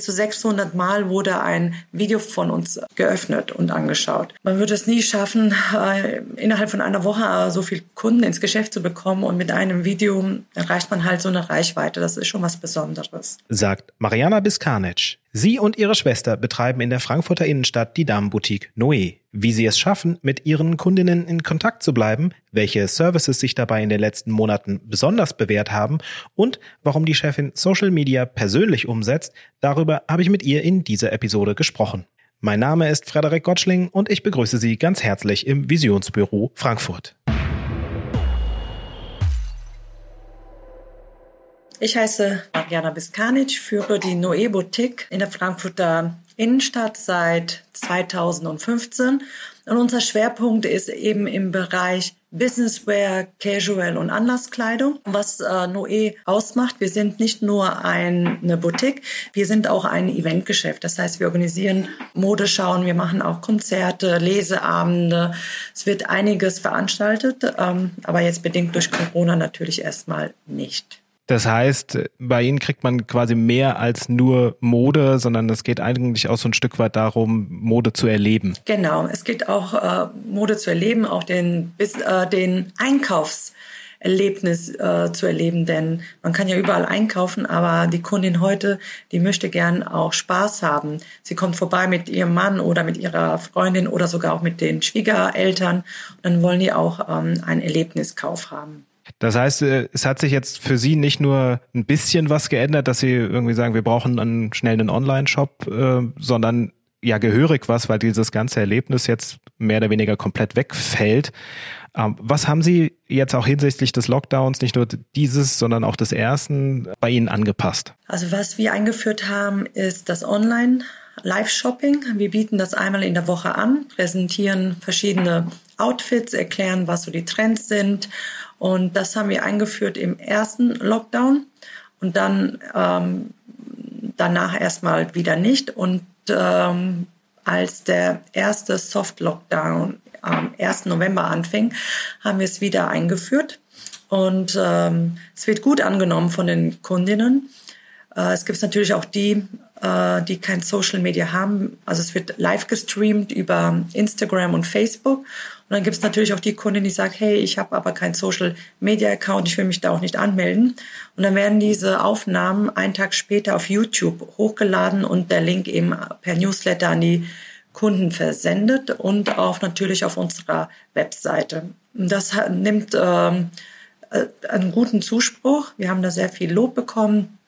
bis zu 600 Mal wurde ein Video von uns geöffnet und angeschaut. Man würde es nie schaffen, äh, innerhalb von einer Woche so viel Kunden ins Geschäft zu bekommen und mit einem Video erreicht man halt so eine Reichweite. Das ist schon was Besonderes. Sagt Mariana Biskanic. Sie und ihre Schwester betreiben in der Frankfurter Innenstadt die Damenboutique Noé. Wie sie es schaffen, mit ihren Kundinnen in Kontakt zu bleiben, welche Services sich dabei in den letzten Monaten besonders bewährt haben und warum die Chefin Social Media persönlich umsetzt, darüber habe ich mit ihr in dieser Episode gesprochen. Mein Name ist Frederik Gottschling und ich begrüße Sie ganz herzlich im Visionsbüro Frankfurt. Ich heiße Mariana Biskanic, führe die Noe Boutique in der Frankfurter Innenstadt seit 2015. Und unser Schwerpunkt ist eben im Bereich Businesswear, Casual und Anlasskleidung. Was äh, Noe ausmacht, wir sind nicht nur ein, eine Boutique, wir sind auch ein Eventgeschäft. Das heißt, wir organisieren Modeschauen, wir machen auch Konzerte, Leseabende. Es wird einiges veranstaltet, ähm, aber jetzt bedingt durch Corona natürlich erstmal nicht. Das heißt, bei Ihnen kriegt man quasi mehr als nur Mode, sondern es geht eigentlich auch so ein Stück weit darum, Mode zu erleben. Genau, es geht auch äh, Mode zu erleben, auch den, bis, äh, den Einkaufserlebnis äh, zu erleben, denn man kann ja überall einkaufen, aber die Kundin heute, die möchte gern auch Spaß haben. Sie kommt vorbei mit ihrem Mann oder mit ihrer Freundin oder sogar auch mit den Schwiegereltern und dann wollen die auch ähm, einen Erlebniskauf haben. Das heißt, äh, es hat sich jetzt für Sie nicht nur ein bisschen was geändert, dass Sie irgendwie sagen, wir brauchen einen schnellen Online-Shop, äh, sondern ja gehörig was, weil dieses ganze Erlebnis jetzt mehr oder weniger komplett wegfällt. Ähm, was haben Sie jetzt auch hinsichtlich des Lockdowns, nicht nur dieses, sondern auch des ersten, bei Ihnen angepasst? Also was wir eingeführt haben, ist das Online. Live-Shopping. Wir bieten das einmal in der Woche an, präsentieren verschiedene Outfits, erklären, was so die Trends sind und das haben wir eingeführt im ersten Lockdown und dann ähm, danach erstmal wieder nicht. Und ähm, als der erste Soft-Lockdown am 1. November anfing, haben wir es wieder eingeführt. Und ähm, es wird gut angenommen von den Kundinnen. Äh, es gibt natürlich auch die, äh, die kein Social Media haben. Also es wird live gestreamt über Instagram und Facebook. Und dann gibt es natürlich auch die Kundin, die sagt, hey, ich habe aber kein Social Media Account, ich will mich da auch nicht anmelden. Und dann werden diese Aufnahmen einen Tag später auf YouTube hochgeladen und der Link eben per Newsletter an die Kunden versendet und auch natürlich auf unserer Webseite. Das nimmt ähm, äh, einen guten Zuspruch. Wir haben da sehr viel Lob bekommen.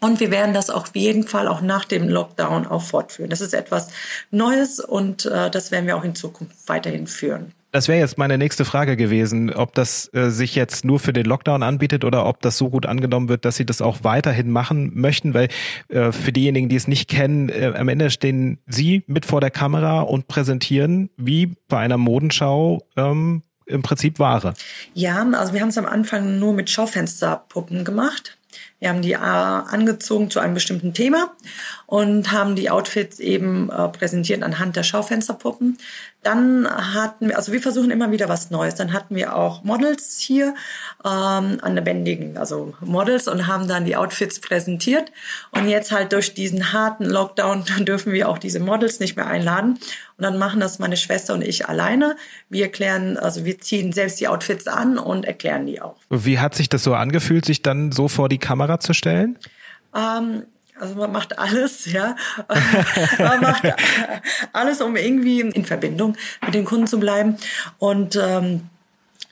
Und wir werden das auf jeden Fall auch nach dem Lockdown auch fortführen. Das ist etwas Neues und äh, das werden wir auch in Zukunft weiterhin führen. Das wäre jetzt meine nächste Frage gewesen, ob das äh, sich jetzt nur für den Lockdown anbietet oder ob das so gut angenommen wird, dass Sie das auch weiterhin machen möchten, weil äh, für diejenigen, die es nicht kennen, äh, am Ende stehen Sie mit vor der Kamera und präsentieren wie bei einer Modenschau ähm, im Prinzip Ware. Ja, also wir haben es am Anfang nur mit Schaufensterpuppen gemacht. Wir haben die äh, angezogen zu einem bestimmten Thema und haben die Outfits eben äh, präsentiert anhand der Schaufensterpuppen. Dann hatten wir, also wir versuchen immer wieder was Neues. Dann hatten wir auch Models hier ähm, an lebendigen, also Models und haben dann die Outfits präsentiert. Und jetzt halt durch diesen harten Lockdown dürfen wir auch diese Models nicht mehr einladen. Und dann machen das meine Schwester und ich alleine. Wir erklären, also wir ziehen selbst die Outfits an und erklären die auch. Wie hat sich das so angefühlt, sich dann so vor die Kamera Kamera zu stellen? Ähm, also man macht alles, ja. man macht alles, um irgendwie in Verbindung mit den Kunden zu bleiben. Und ähm,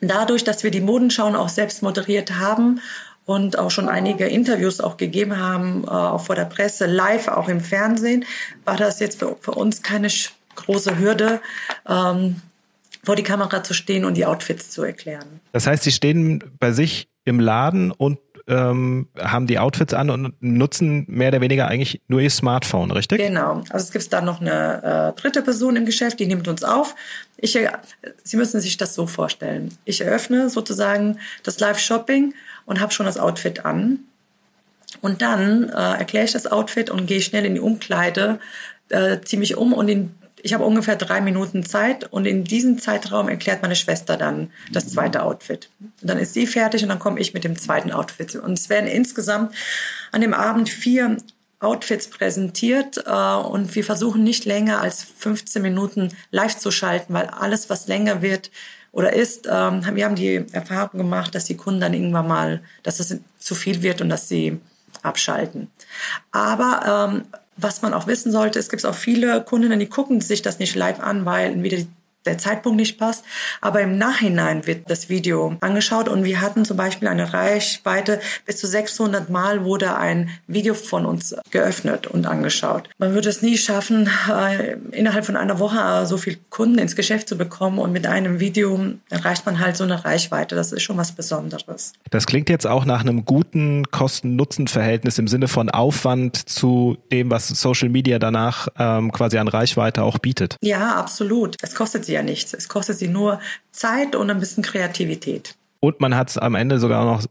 dadurch, dass wir die Modenschauen auch selbst moderiert haben und auch schon einige Interviews auch gegeben haben, äh, auch vor der Presse, live, auch im Fernsehen, war das jetzt für, für uns keine große Hürde, ähm, vor die Kamera zu stehen und die Outfits zu erklären. Das heißt, Sie stehen bei sich im Laden und ähm, haben die Outfits an und nutzen mehr oder weniger eigentlich nur ihr Smartphone, richtig? Genau. Also es gibt da noch eine äh, dritte Person im Geschäft, die nimmt uns auf. Ich, äh, Sie müssen sich das so vorstellen. Ich eröffne sozusagen das Live-Shopping und habe schon das Outfit an. Und dann äh, erkläre ich das Outfit und gehe schnell in die Umkleide, äh, ziehe mich um und in ich habe ungefähr drei Minuten Zeit und in diesem Zeitraum erklärt meine Schwester dann das zweite Outfit. Und dann ist sie fertig und dann komme ich mit dem zweiten Outfit. Und es werden insgesamt an dem Abend vier Outfits präsentiert äh, und wir versuchen nicht länger als 15 Minuten live zu schalten, weil alles, was länger wird oder ist, ähm, wir haben die Erfahrung gemacht, dass die Kunden dann irgendwann mal, dass es zu viel wird und dass sie abschalten. Aber ähm, was man auch wissen sollte, es gibt auch viele Kundinnen, die gucken sich das nicht live an, weil entweder der Zeitpunkt nicht passt. Aber im Nachhinein wird das Video angeschaut und wir hatten zum Beispiel eine Reichweite bis zu 600 Mal wurde ein Video von uns geöffnet und angeschaut. Man würde es nie schaffen, äh, innerhalb von einer Woche äh, so viel Kunden ins Geschäft zu bekommen und mit einem Video erreicht man halt so eine Reichweite. Das ist schon was Besonderes. Das klingt jetzt auch nach einem guten Kosten-Nutzen-Verhältnis im Sinne von Aufwand zu dem, was Social Media danach ähm, quasi an Reichweite auch bietet. Ja, absolut. Es kostet sie ja nichts. Es kostet sie nur Zeit und ein bisschen Kreativität. Und man hat es am Ende sogar noch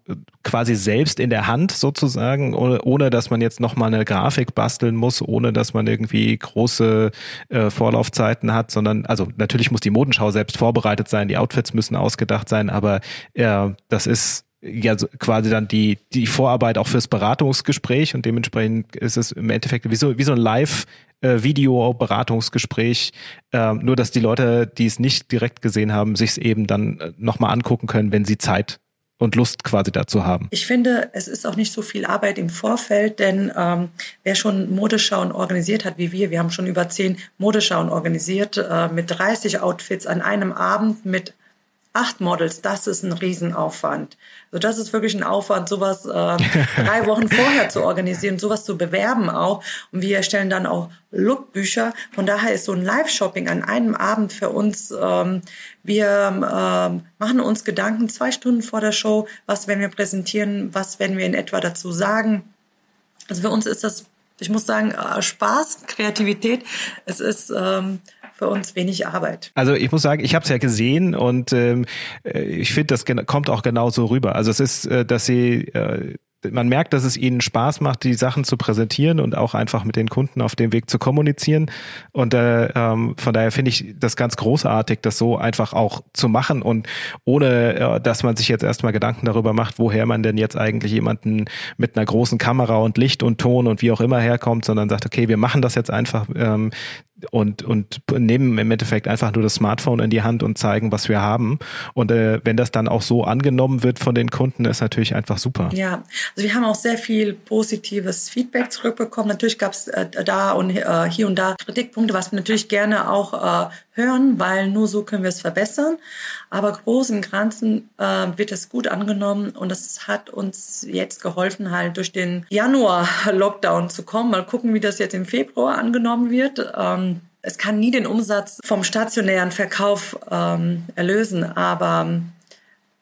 quasi selbst in der Hand sozusagen, ohne, ohne dass man jetzt nochmal eine Grafik basteln muss, ohne dass man irgendwie große äh, Vorlaufzeiten hat, sondern, also natürlich muss die Modenschau selbst vorbereitet sein, die Outfits müssen ausgedacht sein, aber äh, das ist ja quasi dann die, die Vorarbeit auch fürs Beratungsgespräch und dementsprechend ist es im Endeffekt wie so, wie so ein Live- äh, Video-Beratungsgespräch, äh, nur dass die Leute, die es nicht direkt gesehen haben, sich es eben dann äh, nochmal angucken können, wenn sie Zeit und Lust quasi dazu haben. Ich finde, es ist auch nicht so viel Arbeit im Vorfeld, denn ähm, wer schon Modeschauen organisiert hat wie wir, wir haben schon über zehn Modeschauen organisiert äh, mit 30 Outfits an einem Abend mit acht Models, das ist ein Riesenaufwand. Also das ist wirklich ein Aufwand, sowas äh, drei Wochen vorher zu organisieren, sowas zu bewerben auch. Und wir erstellen dann auch Lookbücher. Von daher ist so ein Live-Shopping an einem Abend für uns. Ähm, wir ähm, machen uns Gedanken zwei Stunden vor der Show, was werden wir präsentieren, was werden wir in etwa dazu sagen. Also für uns ist das ich muss sagen, äh, Spaß, Kreativität. Es ist ähm, für uns wenig Arbeit. Also ich muss sagen, ich habe es ja gesehen und ähm, äh, ich finde, das kommt auch genauso rüber. Also es ist, äh, dass sie äh, man merkt, dass es ihnen Spaß macht, die Sachen zu präsentieren und auch einfach mit den Kunden auf dem Weg zu kommunizieren. Und äh, ähm, von daher finde ich das ganz großartig, das so einfach auch zu machen und ohne, äh, dass man sich jetzt erstmal Gedanken darüber macht, woher man denn jetzt eigentlich jemanden mit einer großen Kamera und Licht und Ton und wie auch immer herkommt, sondern sagt, okay, wir machen das jetzt einfach. Ähm, und, und nehmen im Endeffekt einfach nur das Smartphone in die Hand und zeigen, was wir haben. Und äh, wenn das dann auch so angenommen wird von den Kunden, ist natürlich einfach super. Ja, also wir haben auch sehr viel positives Feedback zurückbekommen. Natürlich gab es äh, da und äh, hier und da Kritikpunkte, was wir natürlich gerne auch äh, hören, weil nur so können wir es verbessern. Aber groß im Ganzen äh, wird es gut angenommen und das hat uns jetzt geholfen, halt durch den Januar-Lockdown zu kommen. Mal gucken, wie das jetzt im Februar angenommen wird. Ähm, es kann nie den Umsatz vom stationären Verkauf ähm, erlösen, aber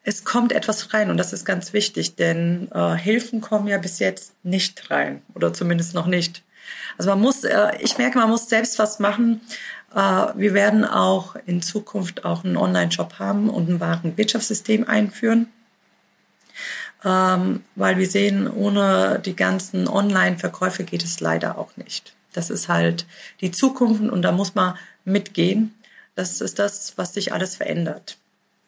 es kommt etwas rein und das ist ganz wichtig, denn äh, Hilfen kommen ja bis jetzt nicht rein oder zumindest noch nicht. Also man muss, äh, ich merke, man muss selbst was machen. Äh, wir werden auch in Zukunft auch einen Online-Shop haben und ein wahren Wirtschaftssystem einführen, ähm, weil wir sehen, ohne die ganzen Online-Verkäufe geht es leider auch nicht. Das ist halt die Zukunft und da muss man mitgehen. Das ist das, was sich alles verändert.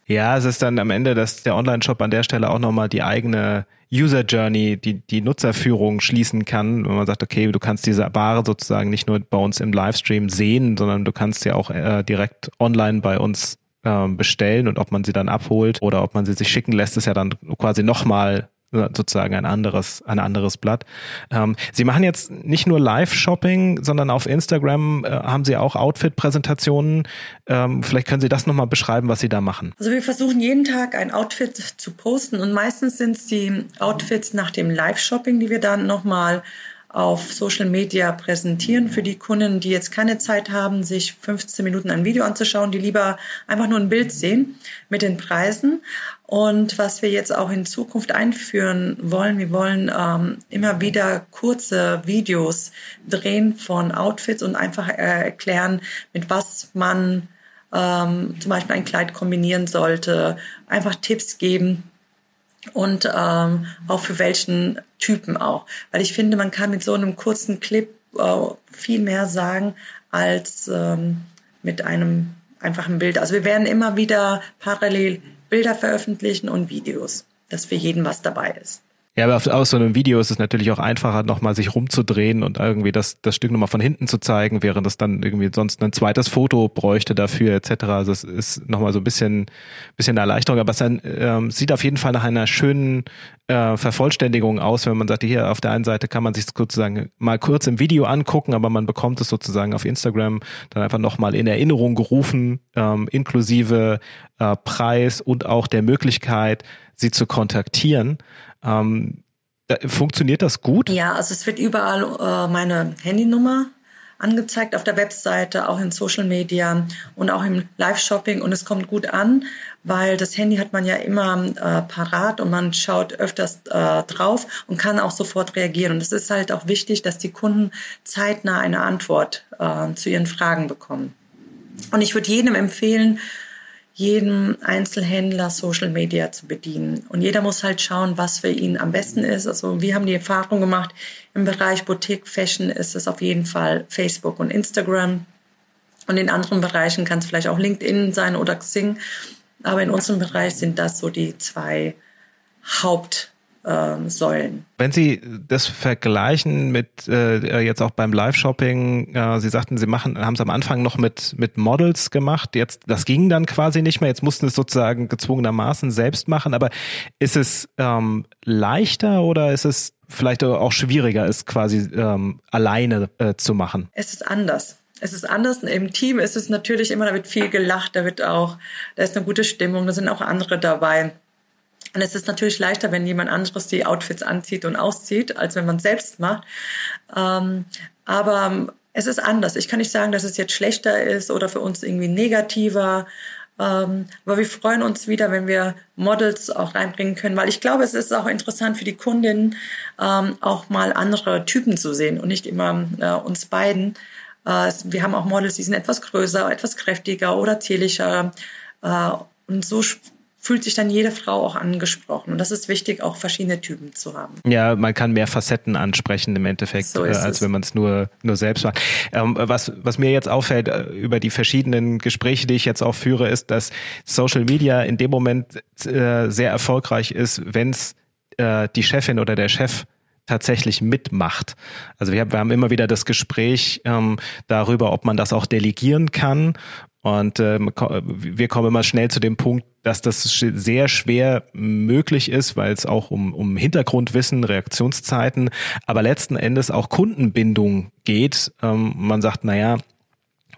Ja, es ist dann am Ende, dass der Online-Shop an der Stelle auch nochmal die eigene User Journey, die, die Nutzerführung schließen kann, wenn man sagt, okay, du kannst diese Ware sozusagen nicht nur bei uns im Livestream sehen, sondern du kannst sie auch äh, direkt online bei uns äh, bestellen und ob man sie dann abholt oder ob man sie sich schicken lässt, ist ja dann quasi nochmal sozusagen ein anderes, ein anderes Blatt. Ähm, Sie machen jetzt nicht nur Live-Shopping, sondern auf Instagram äh, haben Sie auch Outfit-Präsentationen. Ähm, vielleicht können Sie das nochmal beschreiben, was Sie da machen. Also wir versuchen jeden Tag ein Outfit zu posten und meistens sind es die Outfits nach dem Live-Shopping, die wir dann nochmal auf Social Media präsentieren für die Kunden, die jetzt keine Zeit haben, sich 15 Minuten ein Video anzuschauen, die lieber einfach nur ein Bild sehen mit den Preisen. Und was wir jetzt auch in Zukunft einführen wollen, wir wollen ähm, immer wieder kurze Videos drehen von Outfits und einfach äh, erklären, mit was man ähm, zum Beispiel ein Kleid kombinieren sollte, einfach Tipps geben, und ähm, auch für welchen Typen auch. Weil ich finde, man kann mit so einem kurzen Clip äh, viel mehr sagen als ähm, mit einem einfachen Bild. Also wir werden immer wieder parallel Bilder veröffentlichen und Videos, dass für jeden was dabei ist. Ja, aber auf, aus so einem Video ist es natürlich auch einfacher, nochmal sich rumzudrehen und irgendwie das, das Stück nochmal von hinten zu zeigen, während es dann irgendwie sonst ein zweites Foto bräuchte dafür etc. Also es ist nochmal so ein bisschen, bisschen eine Erleichterung, aber es dann, ähm, sieht auf jeden Fall nach einer schönen äh, Vervollständigung aus, wenn man sagt, hier auf der einen Seite kann man sich sozusagen mal kurz im Video angucken, aber man bekommt es sozusagen auf Instagram dann einfach nochmal in Erinnerung gerufen, ähm, inklusive äh, Preis und auch der Möglichkeit, sie zu kontaktieren. Ähm, funktioniert das gut? Ja, also es wird überall äh, meine Handynummer angezeigt auf der Webseite, auch in Social Media und auch im Live-Shopping und es kommt gut an, weil das Handy hat man ja immer äh, parat und man schaut öfters äh, drauf und kann auch sofort reagieren. Und es ist halt auch wichtig, dass die Kunden zeitnah eine Antwort äh, zu ihren Fragen bekommen. Und ich würde jedem empfehlen, jedem Einzelhändler Social Media zu bedienen. Und jeder muss halt schauen, was für ihn am besten ist. Also wir haben die Erfahrung gemacht, im Bereich Boutique Fashion ist es auf jeden Fall Facebook und Instagram. Und in anderen Bereichen kann es vielleicht auch LinkedIn sein oder Xing. Aber in unserem Bereich sind das so die zwei Haupt ähm, Säulen. Wenn Sie das vergleichen mit äh, jetzt auch beim Live-Shopping, äh, Sie sagten, Sie machen, haben es am Anfang noch mit mit Models gemacht. Jetzt das ging dann quasi nicht mehr. Jetzt mussten es sozusagen gezwungenermaßen selbst machen. Aber ist es ähm, leichter oder ist es vielleicht auch schwieriger, es quasi ähm, alleine äh, zu machen? Es ist anders. Es ist anders. Im Team ist es natürlich immer, da wird viel gelacht, da wird auch, da ist eine gute Stimmung, da sind auch andere dabei. Und es ist natürlich leichter, wenn jemand anderes die Outfits anzieht und auszieht, als wenn man es selbst macht. Ähm, aber es ist anders. Ich kann nicht sagen, dass es jetzt schlechter ist oder für uns irgendwie negativer. Ähm, aber wir freuen uns wieder, wenn wir Models auch reinbringen können, weil ich glaube, es ist auch interessant für die Kundinnen, ähm, auch mal andere Typen zu sehen und nicht immer äh, uns beiden. Äh, wir haben auch Models, die sind etwas größer, etwas kräftiger oder zierlicher. Äh, und so fühlt sich dann jede Frau auch angesprochen. Und das ist wichtig, auch verschiedene Typen zu haben. Ja, man kann mehr Facetten ansprechen im Endeffekt, so äh, als es. wenn man es nur, nur selbst macht. Ähm, was, was mir jetzt auffällt äh, über die verschiedenen Gespräche, die ich jetzt auch führe, ist, dass Social Media in dem Moment äh, sehr erfolgreich ist, wenn es äh, die Chefin oder der Chef tatsächlich mitmacht. Also wir, wir haben immer wieder das Gespräch ähm, darüber, ob man das auch delegieren kann und äh, wir kommen immer schnell zu dem Punkt, dass das sehr schwer möglich ist, weil es auch um, um Hintergrundwissen, Reaktionszeiten, aber letzten Endes auch Kundenbindung geht. Ähm, man sagt, naja,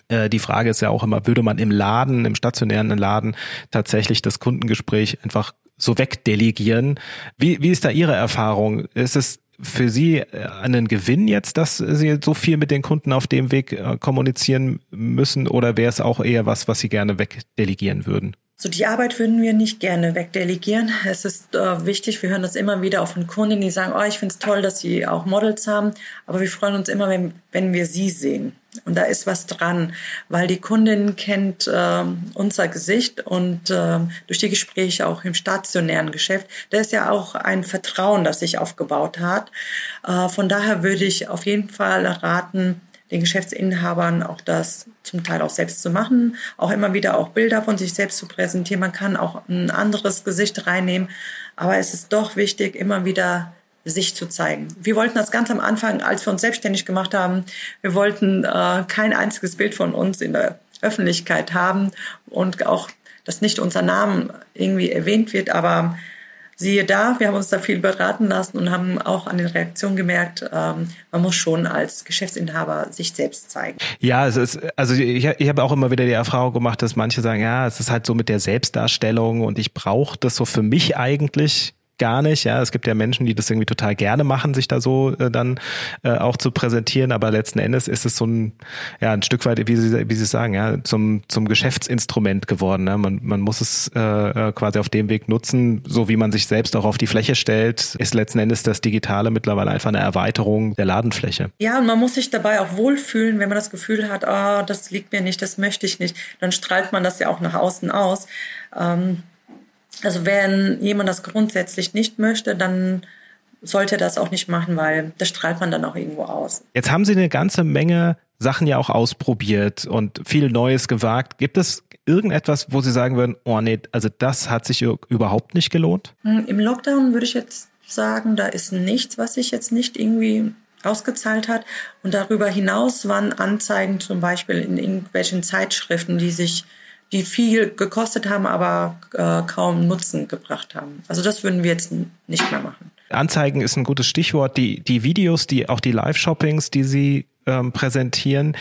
äh, die Frage ist ja auch immer, würde man im Laden, im stationären Laden tatsächlich das Kundengespräch einfach so wegdelegieren? Wie, wie ist da Ihre Erfahrung? Ist es für Sie äh, einen Gewinn jetzt, dass Sie so viel mit den Kunden auf dem Weg äh, kommunizieren müssen oder wäre es auch eher was, was Sie gerne wegdelegieren würden? So die Arbeit würden wir nicht gerne wegdelegieren. Es ist äh, wichtig, wir hören das immer wieder auch von Kunden, die sagen, oh, ich finde es toll, dass sie auch Models haben, aber wir freuen uns immer, wenn, wenn wir sie sehen. Und da ist was dran, weil die Kundin kennt äh, unser Gesicht und äh, durch die Gespräche auch im stationären Geschäft, da ist ja auch ein Vertrauen, das sich aufgebaut hat. Äh, von daher würde ich auf jeden Fall raten, den Geschäftsinhabern auch das zum Teil auch selbst zu machen, auch immer wieder auch Bilder von sich selbst zu präsentieren. Man kann auch ein anderes Gesicht reinnehmen, aber es ist doch wichtig, immer wieder sich zu zeigen. Wir wollten das ganz am Anfang, als wir uns selbstständig gemacht haben, wir wollten äh, kein einziges Bild von uns in der Öffentlichkeit haben und auch, dass nicht unser Name irgendwie erwähnt wird, aber siehe da, wir haben uns da viel beraten lassen und haben auch an den Reaktionen gemerkt, ähm, man muss schon als Geschäftsinhaber sich selbst zeigen. Ja, es ist, also ich, ich habe auch immer wieder die Erfahrung gemacht, dass manche sagen, ja, es ist halt so mit der Selbstdarstellung und ich brauche das so für mich eigentlich gar nicht. Ja, es gibt ja Menschen, die das irgendwie total gerne machen, sich da so äh, dann äh, auch zu präsentieren. Aber letzten Endes ist es so ein, ja, ein Stück weit, wie Sie, wie Sie sagen, ja, zum, zum Geschäftsinstrument geworden. Ne? Man, man muss es äh, äh, quasi auf dem Weg nutzen, so wie man sich selbst auch auf die Fläche stellt, ist letzten Endes das Digitale mittlerweile einfach eine Erweiterung der Ladenfläche. Ja, und man muss sich dabei auch wohlfühlen, wenn man das Gefühl hat, ah, das liegt mir nicht, das möchte ich nicht. Dann strahlt man das ja auch nach außen aus. Ähm, also wenn jemand das grundsätzlich nicht möchte, dann sollte er das auch nicht machen, weil das strahlt man dann auch irgendwo aus. Jetzt haben Sie eine ganze Menge Sachen ja auch ausprobiert und viel Neues gewagt. Gibt es irgendetwas, wo Sie sagen würden, oh nee, also das hat sich überhaupt nicht gelohnt? Hm, Im Lockdown würde ich jetzt sagen, da ist nichts, was sich jetzt nicht irgendwie ausgezahlt hat. Und darüber hinaus waren Anzeigen zum Beispiel in irgendwelchen Zeitschriften, die sich, die viel gekostet haben, aber äh, kaum Nutzen gebracht haben. Also das würden wir jetzt nicht mehr machen. Anzeigen ist ein gutes Stichwort. Die, die Videos, die auch die Live-Shoppings, die Sie ähm, präsentieren,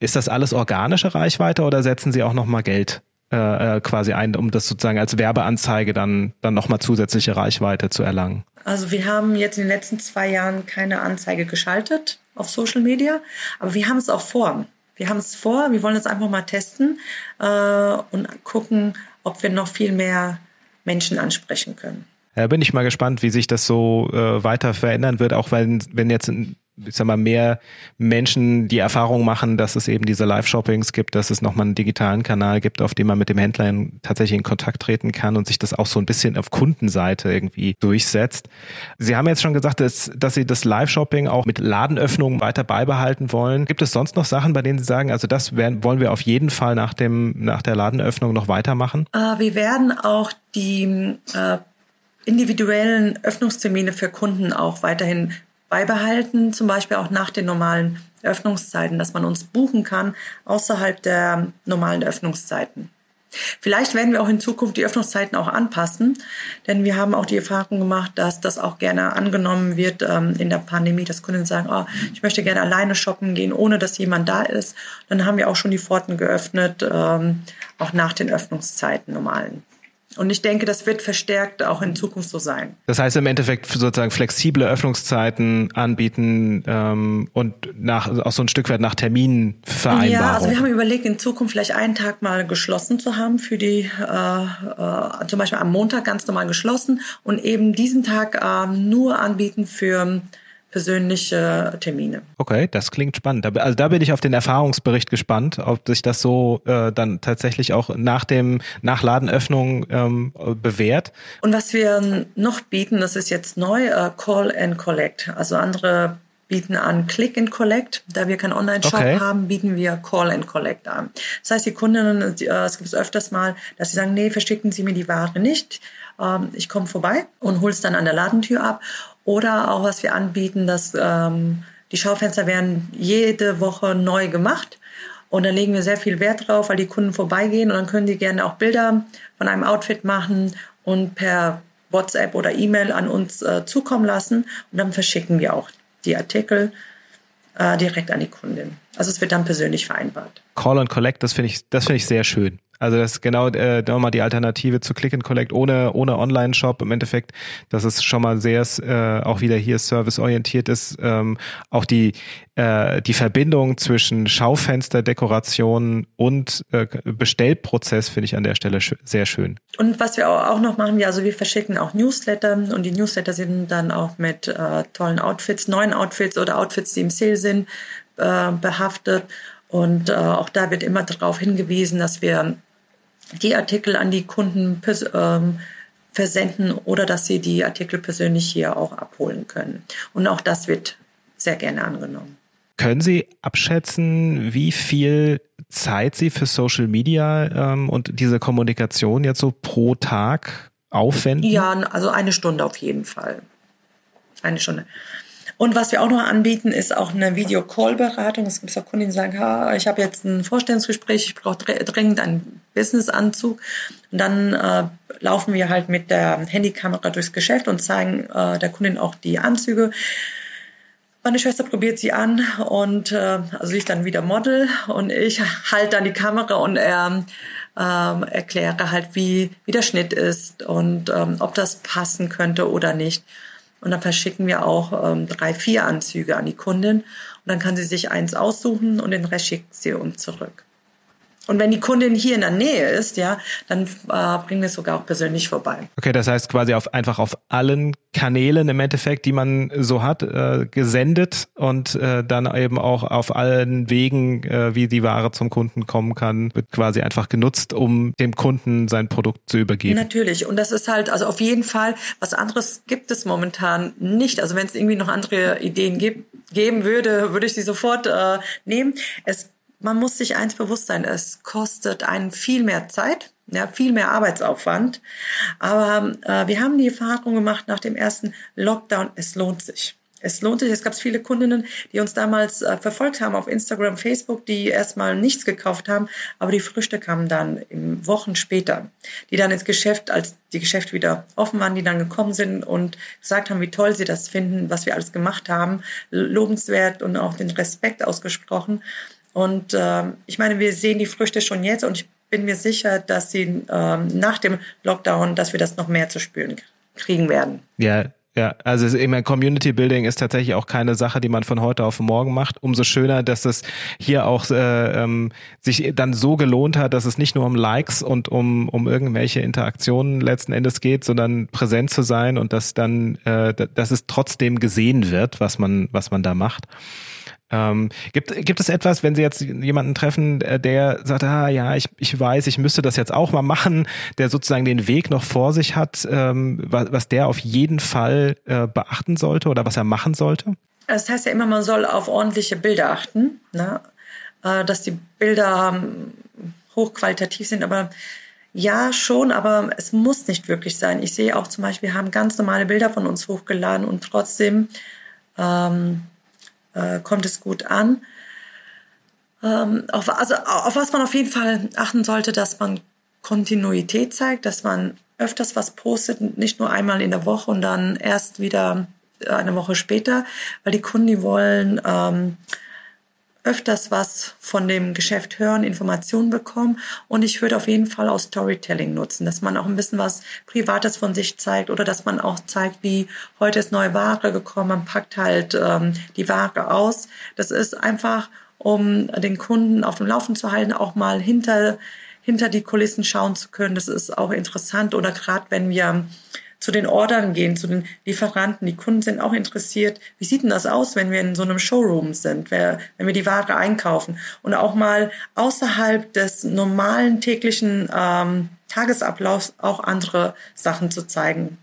ist das alles organische Reichweite oder setzen Sie auch nochmal Geld äh, äh, quasi ein, um das sozusagen als Werbeanzeige dann, dann nochmal zusätzliche Reichweite zu erlangen? Also wir haben jetzt in den letzten zwei Jahren keine Anzeige geschaltet auf Social Media, aber wir haben es auch vor. Wir haben es vor, wir wollen es einfach mal testen äh, und gucken, ob wir noch viel mehr Menschen ansprechen können. Ja, bin ich mal gespannt, wie sich das so äh, weiter verändern wird, auch wenn, wenn jetzt ich sag mal, mehr Menschen die Erfahrung machen, dass es eben diese Live-Shoppings gibt, dass es nochmal einen digitalen Kanal gibt, auf dem man mit dem Händler in, tatsächlich in Kontakt treten kann und sich das auch so ein bisschen auf Kundenseite irgendwie durchsetzt. Sie haben jetzt schon gesagt, dass, dass Sie das Live-Shopping auch mit Ladenöffnungen weiter beibehalten wollen. Gibt es sonst noch Sachen, bei denen Sie sagen, also das werden, wollen wir auf jeden Fall nach, dem, nach der Ladenöffnung noch weitermachen? Äh, wir werden auch die äh, individuellen Öffnungstermine für Kunden auch weiterhin beibehalten, zum Beispiel auch nach den normalen Öffnungszeiten, dass man uns buchen kann außerhalb der normalen Öffnungszeiten. Vielleicht werden wir auch in Zukunft die Öffnungszeiten auch anpassen, denn wir haben auch die Erfahrung gemacht, dass das auch gerne angenommen wird ähm, in der Pandemie, dass Kunden sagen, oh, ich möchte gerne alleine shoppen gehen, ohne dass jemand da ist. Dann haben wir auch schon die Pforten geöffnet, ähm, auch nach den Öffnungszeiten normalen. Und ich denke, das wird verstärkt auch in Zukunft so sein. Das heißt im Endeffekt sozusagen flexible Öffnungszeiten anbieten ähm, und nach, auch so ein Stück weit nach Terminen vereinbaren. Ja, also wir haben überlegt, in Zukunft vielleicht einen Tag mal geschlossen zu haben für die, äh, äh, zum Beispiel am Montag ganz normal geschlossen und eben diesen Tag äh, nur anbieten für persönliche Termine. Okay, das klingt spannend. Also da bin ich auf den Erfahrungsbericht gespannt, ob sich das so äh, dann tatsächlich auch nach dem nach Ladenöffnung ähm, bewährt. Und was wir noch bieten, das ist jetzt neu, äh, Call and Collect. Also andere bieten an Click and Collect. Da wir keinen Online-Shop okay. haben, bieten wir Call and Collect an. Das heißt, die Kundinnen, äh, es gibt es öfters mal, dass sie sagen, nee, verschicken Sie mir die Ware nicht. Ähm, ich komme vorbei und hole es dann an der Ladentür ab. Oder auch, was wir anbieten, dass ähm, die Schaufenster werden jede Woche neu gemacht. Und da legen wir sehr viel Wert drauf, weil die Kunden vorbeigehen und dann können die gerne auch Bilder von einem Outfit machen und per WhatsApp oder E-Mail an uns äh, zukommen lassen. Und dann verschicken wir auch die Artikel äh, direkt an die Kundin. Also es wird dann persönlich vereinbart. Call and Collect, das finde ich, das finde ich sehr schön. Also das ist genau äh, nochmal die Alternative zu Click and Collect ohne, ohne Online-Shop im Endeffekt, dass es schon mal sehr äh, auch wieder hier serviceorientiert ist. Ähm, auch die, äh, die Verbindung zwischen Schaufensterdekoration und äh, Bestellprozess finde ich an der Stelle sch sehr schön. Und was wir auch noch machen, ja, also wir verschicken auch Newsletter und die Newsletter sind dann auch mit äh, tollen Outfits, neuen Outfits oder Outfits, die im Sale sind, äh, behaftet. Und äh, auch da wird immer darauf hingewiesen, dass wir die Artikel an die Kunden ähm, versenden oder dass sie die Artikel persönlich hier auch abholen können. Und auch das wird sehr gerne angenommen. Können Sie abschätzen, wie viel Zeit Sie für Social Media ähm, und diese Kommunikation jetzt so pro Tag aufwenden? Ja, also eine Stunde auf jeden Fall. Eine Stunde. Und was wir auch noch anbieten, ist auch eine Video-Call-Beratung. Es gibt auch Kunden, die sagen, ha, ich habe jetzt ein Vorstellungsgespräch, ich brauche dringend einen Business-Anzug. Und dann äh, laufen wir halt mit der Handykamera durchs Geschäft und zeigen äh, der Kundin auch die Anzüge. Meine Schwester probiert sie an und äh, also ich dann wieder Model und ich halte dann die Kamera und er ähm, erkläre halt, wie, wie der Schnitt ist und ähm, ob das passen könnte oder nicht. Und dann verschicken wir auch ähm, drei, vier Anzüge an die Kundin. Und dann kann sie sich eins aussuchen und den Rest schickt sie uns zurück. Und wenn die Kundin hier in der Nähe ist, ja, dann äh, bringen wir es sogar auch persönlich vorbei. Okay, das heißt quasi auf einfach auf allen Kanälen im Endeffekt, die man so hat, äh, gesendet und äh, dann eben auch auf allen Wegen, äh, wie die Ware zum Kunden kommen kann, wird quasi einfach genutzt, um dem Kunden sein Produkt zu übergeben. Natürlich. Und das ist halt, also auf jeden Fall, was anderes gibt es momentan nicht. Also wenn es irgendwie noch andere Ideen gibt, geben würde, würde ich sie sofort äh, nehmen. Es man muss sich eins bewusst sein, es kostet einen viel mehr Zeit, ja, viel mehr Arbeitsaufwand. Aber äh, wir haben die Erfahrung gemacht nach dem ersten Lockdown, es lohnt sich. Es lohnt sich. Es gab viele Kundinnen, die uns damals äh, verfolgt haben auf Instagram, Facebook, die erstmal nichts gekauft haben, aber die Früchte kamen dann Wochen später, die dann ins Geschäft, als die Geschäfte wieder offen waren, die dann gekommen sind und gesagt haben, wie toll sie das finden, was wir alles gemacht haben, lobenswert und auch den Respekt ausgesprochen. Und äh, ich meine, wir sehen die Früchte schon jetzt und ich bin mir sicher, dass sie äh, nach dem Lockdown, dass wir das noch mehr zu spüren kriegen werden. Ja, ja, also ich meine, Community Building ist tatsächlich auch keine Sache, die man von heute auf morgen macht. Umso schöner, dass es hier auch äh, ähm, sich dann so gelohnt hat, dass es nicht nur um Likes und um, um irgendwelche Interaktionen letzten Endes geht, sondern präsent zu sein und dass dann, äh, dass es trotzdem gesehen wird, was man, was man da macht. Ähm, gibt, gibt es etwas, wenn Sie jetzt jemanden treffen, äh, der sagt, ah ja, ich, ich weiß, ich müsste das jetzt auch mal machen, der sozusagen den Weg noch vor sich hat, ähm, was, was der auf jeden Fall äh, beachten sollte oder was er machen sollte? Das heißt ja immer, man soll auf ordentliche Bilder achten, ne? äh, dass die Bilder ähm, hochqualitativ sind, aber ja, schon, aber es muss nicht wirklich sein. Ich sehe auch zum Beispiel, wir haben ganz normale Bilder von uns hochgeladen und trotzdem ähm, äh, kommt es gut an. Ähm, auf, also auf was man auf jeden Fall achten sollte, dass man Kontinuität zeigt, dass man öfters was postet, nicht nur einmal in der Woche und dann erst wieder eine Woche später, weil die Kunden, die wollen ähm, öfters was von dem Geschäft hören, Informationen bekommen. Und ich würde auf jeden Fall auch Storytelling nutzen, dass man auch ein bisschen was Privates von sich zeigt oder dass man auch zeigt, wie heute ist neue Ware gekommen, man packt halt ähm, die Ware aus. Das ist einfach, um den Kunden auf dem Laufen zu halten, auch mal hinter, hinter die Kulissen schauen zu können. Das ist auch interessant. Oder gerade wenn wir zu den Ordern gehen, zu den Lieferanten. Die Kunden sind auch interessiert. Wie sieht denn das aus, wenn wir in so einem Showroom sind, wenn wir die Ware einkaufen? Und auch mal außerhalb des normalen täglichen ähm, Tagesablaufs auch andere Sachen zu zeigen.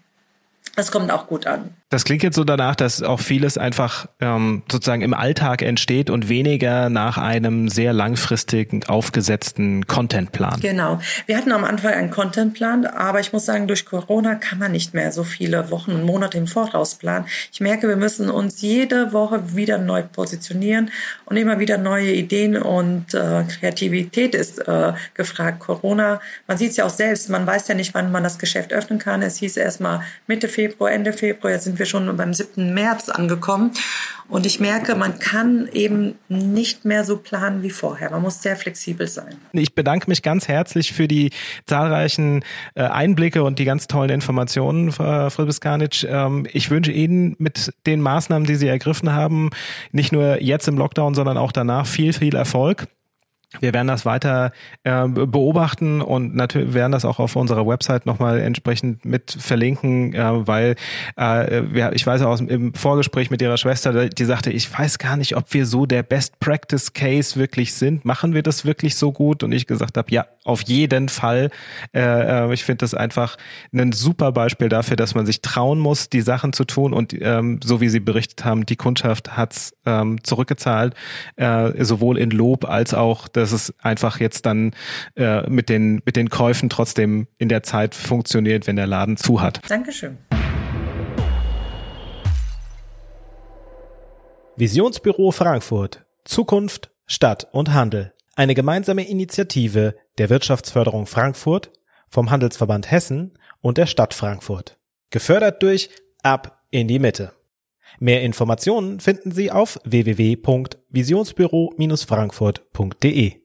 Das kommt auch gut an. Das klingt jetzt so danach, dass auch vieles einfach ähm, sozusagen im Alltag entsteht und weniger nach einem sehr langfristigen aufgesetzten Contentplan. Genau. Wir hatten am Anfang einen Contentplan, aber ich muss sagen, durch Corona kann man nicht mehr so viele Wochen und Monate im Voraus planen. Ich merke, wir müssen uns jede Woche wieder neu positionieren und immer wieder neue Ideen und äh, Kreativität ist äh, gefragt. Corona, man sieht es ja auch selbst, man weiß ja nicht, wann man das Geschäft öffnen kann. Es hieß erstmal Mitte Februar, Ende Februar, jetzt sind wir wir schon beim 7. März angekommen. Und ich merke, man kann eben nicht mehr so planen wie vorher. Man muss sehr flexibel sein. Ich bedanke mich ganz herzlich für die zahlreichen äh, Einblicke und die ganz tollen Informationen, Frau Biskanitsch. Ähm, ich wünsche Ihnen mit den Maßnahmen, die Sie ergriffen haben, nicht nur jetzt im Lockdown, sondern auch danach viel, viel Erfolg. Wir werden das weiter äh, beobachten und natürlich werden das auch auf unserer Website nochmal entsprechend mit verlinken, äh, weil äh, ich weiß aus im Vorgespräch mit ihrer Schwester, die sagte, ich weiß gar nicht, ob wir so der Best Practice Case wirklich sind. Machen wir das wirklich so gut? Und ich gesagt habe, ja, auf jeden Fall. Äh, äh ich finde das einfach ein super Beispiel dafür, dass man sich trauen muss, die Sachen zu tun. Und ähm, so wie Sie berichtet haben, die Kundschaft hat's ähm, zurückgezahlt, äh, sowohl in Lob als auch das dass es einfach jetzt dann äh, mit, den, mit den Käufen trotzdem in der Zeit funktioniert, wenn der Laden zu hat. Dankeschön. Visionsbüro Frankfurt. Zukunft, Stadt und Handel. Eine gemeinsame Initiative der Wirtschaftsförderung Frankfurt, vom Handelsverband Hessen und der Stadt Frankfurt. Gefördert durch Ab in die Mitte. Mehr Informationen finden Sie auf www.visionsbüro-frankfurt.de.